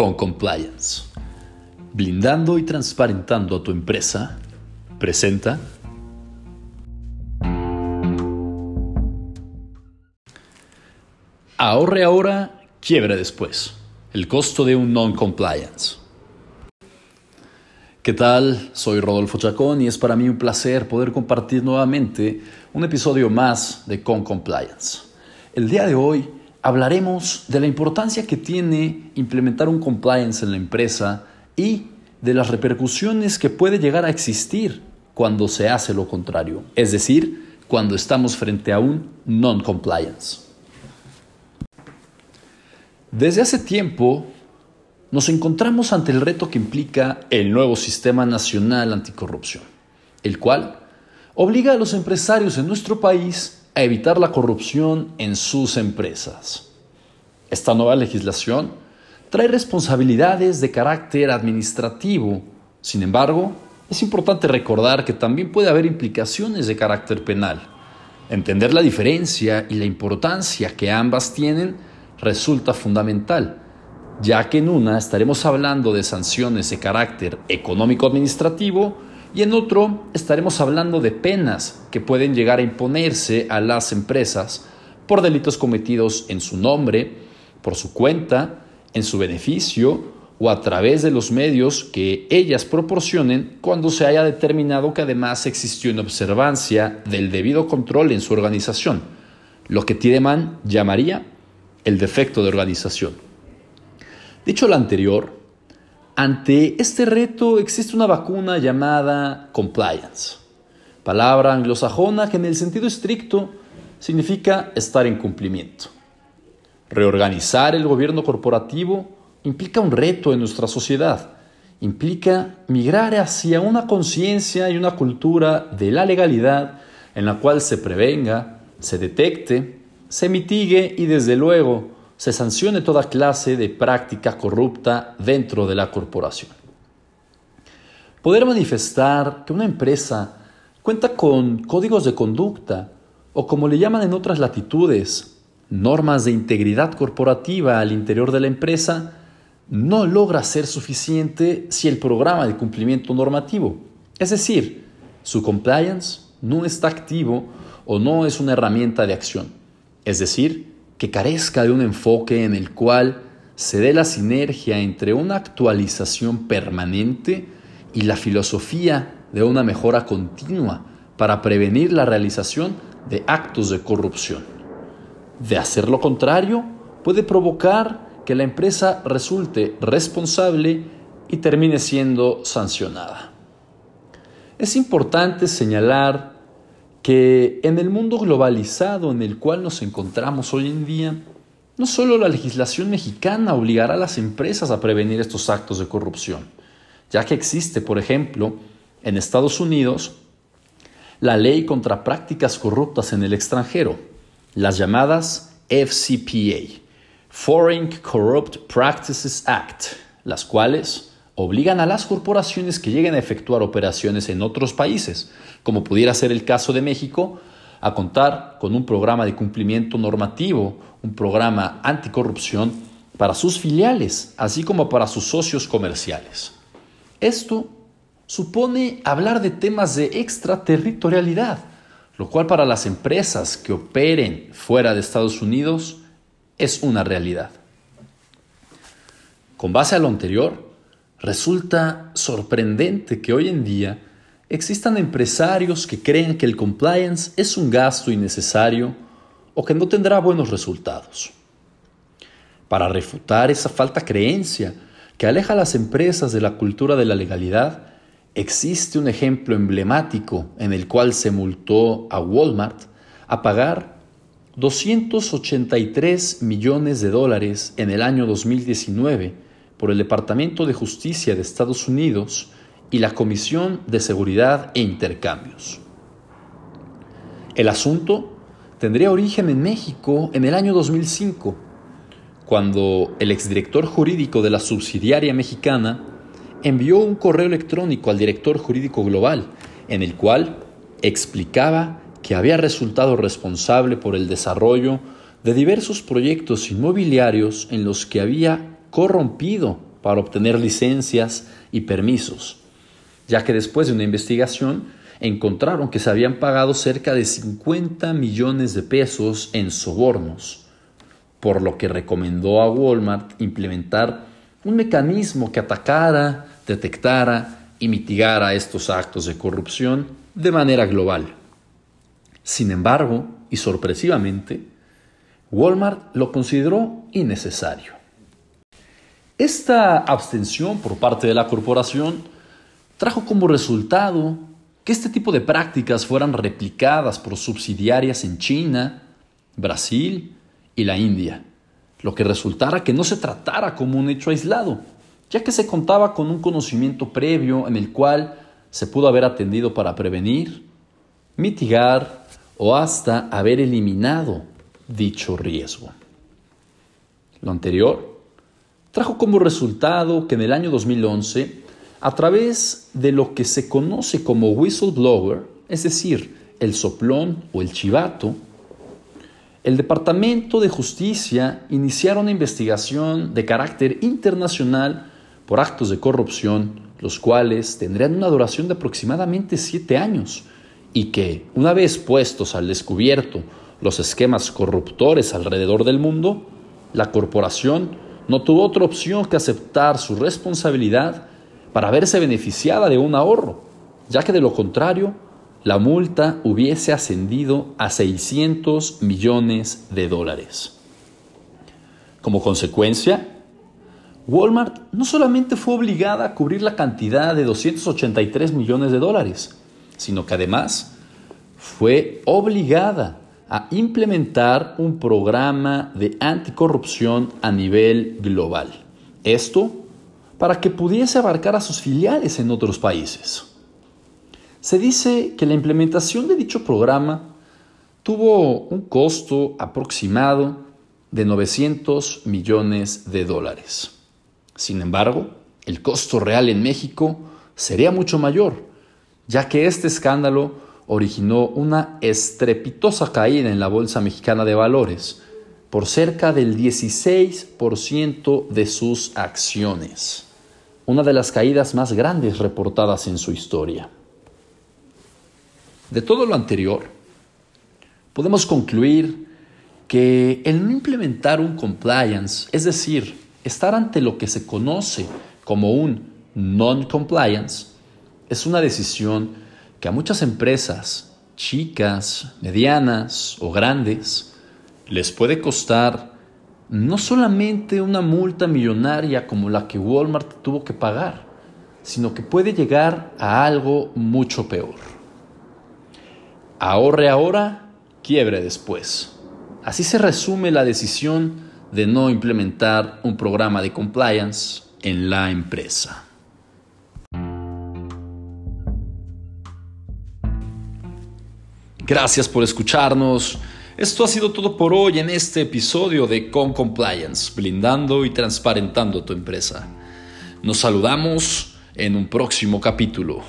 con compliance. Blindando y transparentando a tu empresa, presenta Ahorre ahora, quiebre después. El costo de un non-compliance. ¿Qué tal? Soy Rodolfo Chacón y es para mí un placer poder compartir nuevamente un episodio más de Con Compliance. El día de hoy hablaremos de la importancia que tiene implementar un compliance en la empresa y de las repercusiones que puede llegar a existir cuando se hace lo contrario, es decir, cuando estamos frente a un non-compliance. Desde hace tiempo nos encontramos ante el reto que implica el nuevo Sistema Nacional Anticorrupción, el cual obliga a los empresarios en nuestro país a evitar la corrupción en sus empresas. Esta nueva legislación trae responsabilidades de carácter administrativo. Sin embargo, es importante recordar que también puede haber implicaciones de carácter penal. Entender la diferencia y la importancia que ambas tienen resulta fundamental, ya que en una estaremos hablando de sanciones de carácter económico-administrativo y en otro estaremos hablando de penas que pueden llegar a imponerse a las empresas por delitos cometidos en su nombre, por su cuenta, en su beneficio o a través de los medios que ellas proporcionen cuando se haya determinado que además existió una observancia del debido control en su organización, lo que Tiedemann llamaría el defecto de organización. Dicho lo anterior, ante este reto existe una vacuna llamada compliance, palabra anglosajona que en el sentido estricto significa estar en cumplimiento. Reorganizar el gobierno corporativo implica un reto en nuestra sociedad, implica migrar hacia una conciencia y una cultura de la legalidad en la cual se prevenga, se detecte, se mitigue y desde luego se sancione toda clase de práctica corrupta dentro de la corporación. Poder manifestar que una empresa cuenta con códigos de conducta o como le llaman en otras latitudes, normas de integridad corporativa al interior de la empresa, no logra ser suficiente si el programa de cumplimiento normativo, es decir, su compliance, no está activo o no es una herramienta de acción, es decir, que carezca de un enfoque en el cual se dé la sinergia entre una actualización permanente y la filosofía de una mejora continua para prevenir la realización de actos de corrupción. De hacer lo contrario, puede provocar que la empresa resulte responsable y termine siendo sancionada. Es importante señalar que en el mundo globalizado en el cual nos encontramos hoy en día, no solo la legislación mexicana obligará a las empresas a prevenir estos actos de corrupción, ya que existe, por ejemplo, en Estados Unidos, la ley contra prácticas corruptas en el extranjero, las llamadas FCPA, Foreign Corrupt Practices Act, las cuales obligan a las corporaciones que lleguen a efectuar operaciones en otros países, como pudiera ser el caso de México, a contar con un programa de cumplimiento normativo, un programa anticorrupción para sus filiales, así como para sus socios comerciales. Esto supone hablar de temas de extraterritorialidad, lo cual para las empresas que operen fuera de Estados Unidos es una realidad. Con base a lo anterior, Resulta sorprendente que hoy en día existan empresarios que creen que el compliance es un gasto innecesario o que no tendrá buenos resultados. Para refutar esa falta creencia que aleja a las empresas de la cultura de la legalidad, existe un ejemplo emblemático en el cual se multó a Walmart a pagar 283 millones de dólares en el año 2019 por el Departamento de Justicia de Estados Unidos y la Comisión de Seguridad e Intercambios. El asunto tendría origen en México en el año 2005, cuando el exdirector jurídico de la subsidiaria mexicana envió un correo electrónico al director jurídico global en el cual explicaba que había resultado responsable por el desarrollo de diversos proyectos inmobiliarios en los que había corrompido para obtener licencias y permisos, ya que después de una investigación encontraron que se habían pagado cerca de 50 millones de pesos en sobornos, por lo que recomendó a Walmart implementar un mecanismo que atacara, detectara y mitigara estos actos de corrupción de manera global. Sin embargo, y sorpresivamente, Walmart lo consideró innecesario. Esta abstención por parte de la corporación trajo como resultado que este tipo de prácticas fueran replicadas por subsidiarias en China, Brasil y la India, lo que resultara que no se tratara como un hecho aislado, ya que se contaba con un conocimiento previo en el cual se pudo haber atendido para prevenir, mitigar o hasta haber eliminado dicho riesgo. Lo anterior trajo como resultado que en el año 2011, a través de lo que se conoce como whistleblower, es decir, el soplón o el chivato, el Departamento de Justicia iniciaron una investigación de carácter internacional por actos de corrupción, los cuales tendrían una duración de aproximadamente siete años y que, una vez puestos al descubierto los esquemas corruptores alrededor del mundo, la corporación no tuvo otra opción que aceptar su responsabilidad para verse beneficiada de un ahorro, ya que de lo contrario, la multa hubiese ascendido a 600 millones de dólares. Como consecuencia, Walmart no solamente fue obligada a cubrir la cantidad de 283 millones de dólares, sino que además fue obligada a implementar un programa de anticorrupción a nivel global. Esto para que pudiese abarcar a sus filiales en otros países. Se dice que la implementación de dicho programa tuvo un costo aproximado de 900 millones de dólares. Sin embargo, el costo real en México sería mucho mayor, ya que este escándalo originó una estrepitosa caída en la Bolsa Mexicana de Valores por cerca del 16% de sus acciones, una de las caídas más grandes reportadas en su historia. De todo lo anterior, podemos concluir que el no implementar un compliance, es decir, estar ante lo que se conoce como un non-compliance es una decisión que a muchas empresas, chicas, medianas o grandes, les puede costar no solamente una multa millonaria como la que Walmart tuvo que pagar, sino que puede llegar a algo mucho peor. Ahorre ahora, quiebre después. Así se resume la decisión de no implementar un programa de compliance en la empresa. Gracias por escucharnos. Esto ha sido todo por hoy en este episodio de Con Compliance, blindando y transparentando tu empresa. Nos saludamos en un próximo capítulo.